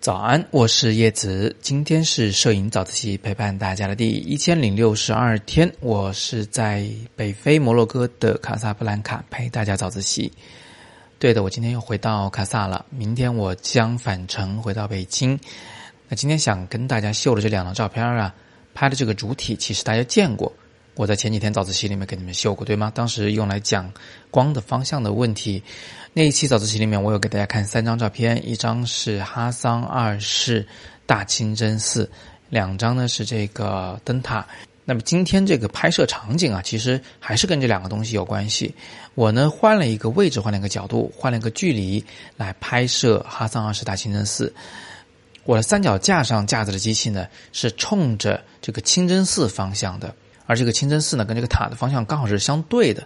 早安，我是叶子。今天是摄影早自习陪伴大家的第一千零六十二天，我是在北非摩洛哥的卡萨布兰卡陪大家早自习。对的，我今天又回到卡萨了，明天我将返程回到北京。那今天想跟大家秀的这两张照片啊，拍的这个主体其实大家见过。我在前几天早自习里面给你们秀过，对吗？当时用来讲光的方向的问题。那一期早自习里面，我有给大家看三张照片，一张是哈桑二世大清真寺，两张呢是这个灯塔。那么今天这个拍摄场景啊，其实还是跟这两个东西有关系。我呢换了一个位置，换了一个角度，换了一个距离来拍摄哈桑二世大清真寺。我的三脚架上架子的机器呢，是冲着这个清真寺方向的。而这个清真寺呢，跟这个塔的方向刚好是相对的。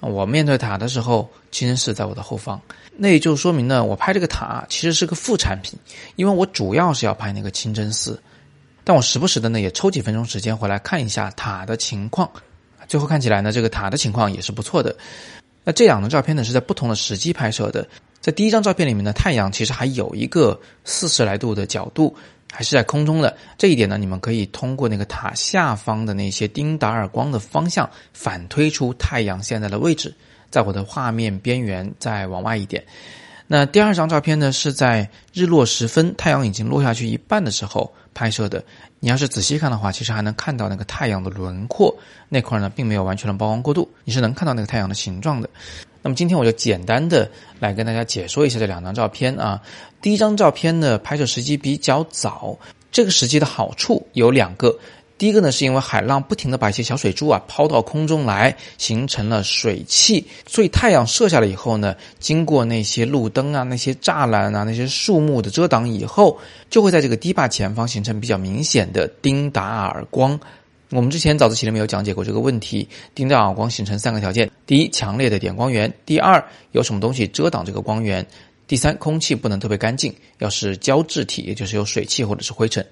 我面对塔的时候，清真寺在我的后方，那也就说明呢，我拍这个塔其实是个副产品，因为我主要是要拍那个清真寺，但我时不时的呢也抽几分钟时间回来看一下塔的情况。最后看起来呢，这个塔的情况也是不错的。那这两张照片呢是在不同的时机拍摄的，在第一张照片里面呢，太阳其实还有一个四十来度的角度。还是在空中的这一点呢，你们可以通过那个塔下方的那些丁达尔光的方向反推出太阳现在的位置，在我的画面边缘再往外一点。那第二张照片呢，是在日落时分，太阳已经落下去一半的时候拍摄的。你要是仔细看的话，其实还能看到那个太阳的轮廓那块呢，并没有完全的曝光过度，你是能看到那个太阳的形状的。那么今天我就简单的来跟大家解说一下这两张照片啊。第一张照片呢，拍摄时机比较早，这个时机的好处有两个。第一个呢，是因为海浪不停的把一些小水珠啊抛到空中来，形成了水汽，所以太阳射下来以后呢，经过那些路灯啊、那些栅栏啊、那些树木的遮挡以后，就会在这个堤坝前方形成比较明显的丁达尔光。我们之前早自习里面有讲解过这个问题，丁达尔光形成三个条件：第一，强烈的点光源；第二，有什么东西遮挡这个光源；第三，空气不能特别干净，要是胶质体，也就是有水汽或者是灰尘。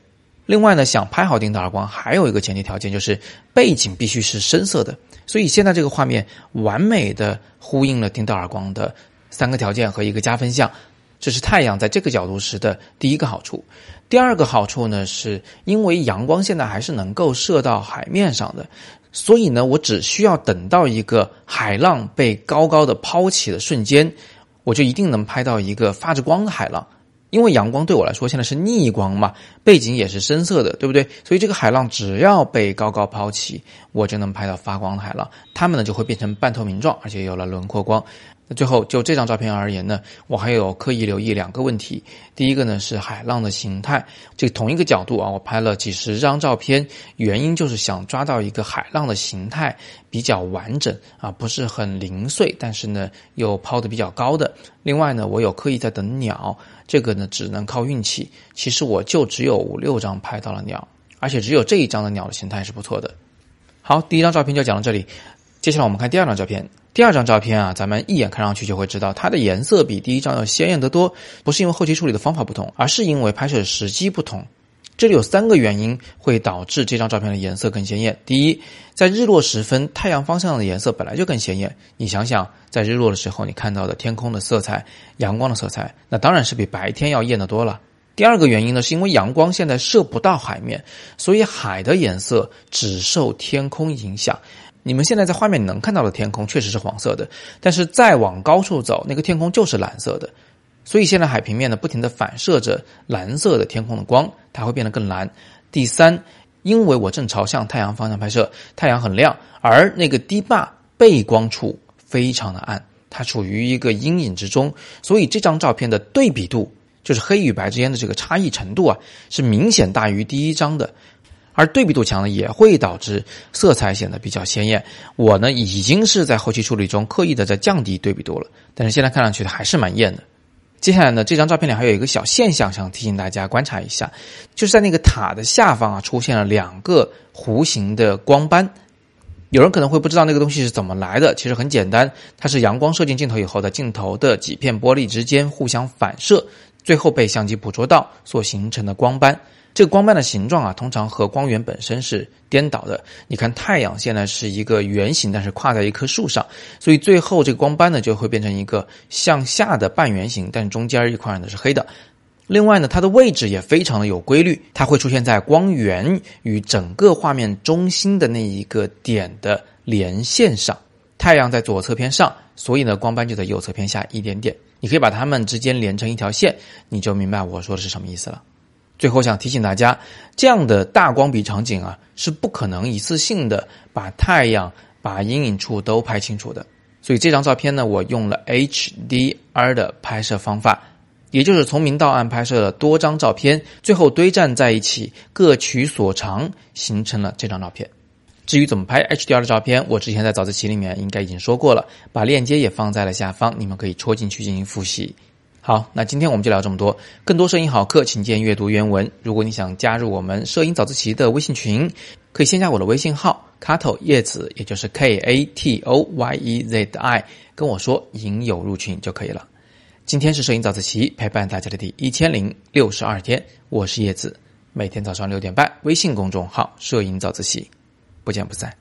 另外呢，想拍好丁达尔光，还有一个前提条件就是背景必须是深色的。所以现在这个画面完美的呼应了丁达尔光的三个条件和一个加分项。这是太阳在这个角度时的第一个好处。第二个好处呢，是因为阳光现在还是能够射到海面上的，所以呢，我只需要等到一个海浪被高高的抛起的瞬间，我就一定能拍到一个发着光的海浪。因为阳光对我来说现在是逆光嘛，背景也是深色的，对不对？所以这个海浪只要被高高抛起，我就能拍到发光的海浪，它们呢就会变成半透明状，而且有了轮廓光。那最后就这张照片而言呢，我还有刻意留意两个问题。第一个呢是海浪的形态，这同一个角度啊，我拍了几十张照片，原因就是想抓到一个海浪的形态比较完整啊，不是很零碎，但是呢又抛的比较高的。另外呢，我有刻意在等鸟，这个呢只能靠运气。其实我就只有五六张拍到了鸟，而且只有这一张的鸟的形态是不错的。好，第一张照片就讲到这里，接下来我们看第二张照片。第二张照片啊，咱们一眼看上去就会知道它的颜色比第一张要鲜艳得多。不是因为后期处理的方法不同，而是因为拍摄时机不同。这里有三个原因会导致这张照片的颜色更鲜艳。第一，在日落时分，太阳方向的颜色本来就更鲜艳。你想想，在日落的时候，你看到的天空的色彩、阳光的色彩，那当然是比白天要艳得多了。第二个原因呢，是因为阳光现在射不到海面，所以海的颜色只受天空影响。你们现在在画面能看到的天空确实是黄色的，但是再往高处走，那个天空就是蓝色的。所以现在海平面呢，不停的反射着蓝色的天空的光，它会变得更蓝。第三，因为我正朝向太阳方向拍摄，太阳很亮，而那个堤坝背光处非常的暗，它处于一个阴影之中，所以这张照片的对比度，就是黑与白之间的这个差异程度啊，是明显大于第一张的。而对比度强呢，也会导致色彩显得比较鲜艳。我呢，已经是在后期处理中刻意的在降低对比度了，但是现在看上去还是蛮艳的。接下来呢，这张照片里还有一个小现象，想提醒大家观察一下，就是在那个塔的下方啊，出现了两个弧形的光斑。有人可能会不知道那个东西是怎么来的，其实很简单，它是阳光射进镜头以后，在镜头的几片玻璃之间互相反射。最后被相机捕捉到所形成的光斑。这个光斑的形状啊，通常和光源本身是颠倒的。你看，太阳现在是一个圆形，但是跨在一棵树上，所以最后这个光斑呢就会变成一个向下的半圆形，但是中间一块呢是黑的。另外呢，它的位置也非常的有规律，它会出现在光源与整个画面中心的那一个点的连线上。太阳在左侧偏上，所以呢，光斑就在右侧偏下一点点。你可以把它们之间连成一条线，你就明白我说的是什么意思了。最后想提醒大家，这样的大光比场景啊，是不可能一次性的把太阳、把阴影处都拍清楚的。所以这张照片呢，我用了 HDR 的拍摄方法，也就是从明到暗拍摄了多张照片，最后堆栈在一起，各取所长，形成了这张照片。至于怎么拍 HDR 的照片，我之前在早自习里面应该已经说过了，把链接也放在了下方，你们可以戳进去进行复习。好，那今天我们就聊这么多。更多摄影好课，请见阅读原文。如果你想加入我们摄影早自习的微信群，可以先加我的微信号 Kato 叶子，也就是 K A T O Y E Z I，跟我说引友入群就可以了。今天是摄影早自习陪伴大家的第一千零六十二天，我是叶子，每天早上六点半，微信公众号摄影早自习，不见不散。